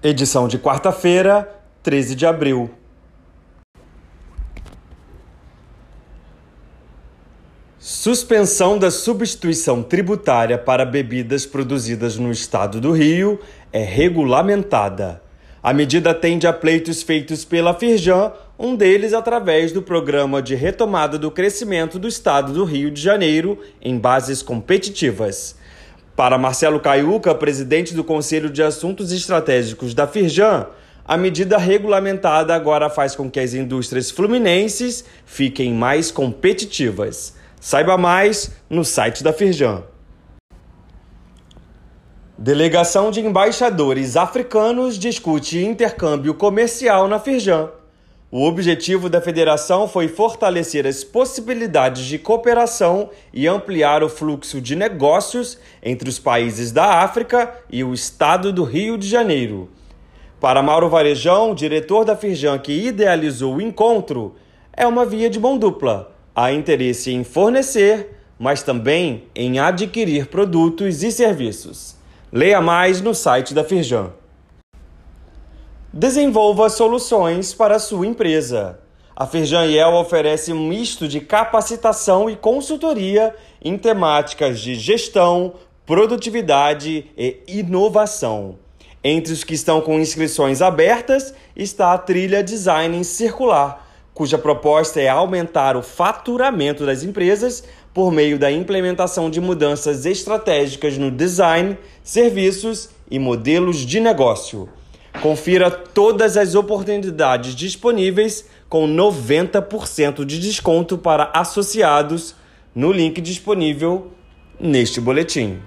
Edição de quarta-feira, 13 de abril. Suspensão da substituição tributária para bebidas produzidas no estado do Rio é regulamentada. A medida atende a pleitos feitos pela Firjan, um deles através do Programa de Retomada do Crescimento do Estado do Rio de Janeiro em bases competitivas. Para Marcelo Caiuca, presidente do Conselho de Assuntos Estratégicos da Firjan, a medida regulamentada agora faz com que as indústrias fluminenses fiquem mais competitivas. Saiba mais no site da Firjan. Delegação de embaixadores africanos discute intercâmbio comercial na Firjan. O objetivo da federação foi fortalecer as possibilidades de cooperação e ampliar o fluxo de negócios entre os países da África e o estado do Rio de Janeiro. Para Mauro Varejão, diretor da Firjan que idealizou o encontro, é uma via de mão dupla. Há interesse em fornecer, mas também em adquirir produtos e serviços. Leia mais no site da Firjan. Desenvolva soluções para a sua empresa. A Firjan oferece um misto de capacitação e consultoria em temáticas de gestão, produtividade e inovação. Entre os que estão com inscrições abertas está a trilha Design Circular, cuja proposta é aumentar o faturamento das empresas por meio da implementação de mudanças estratégicas no design, serviços e modelos de negócio. Confira todas as oportunidades disponíveis com 90% de desconto para associados no link disponível neste boletim.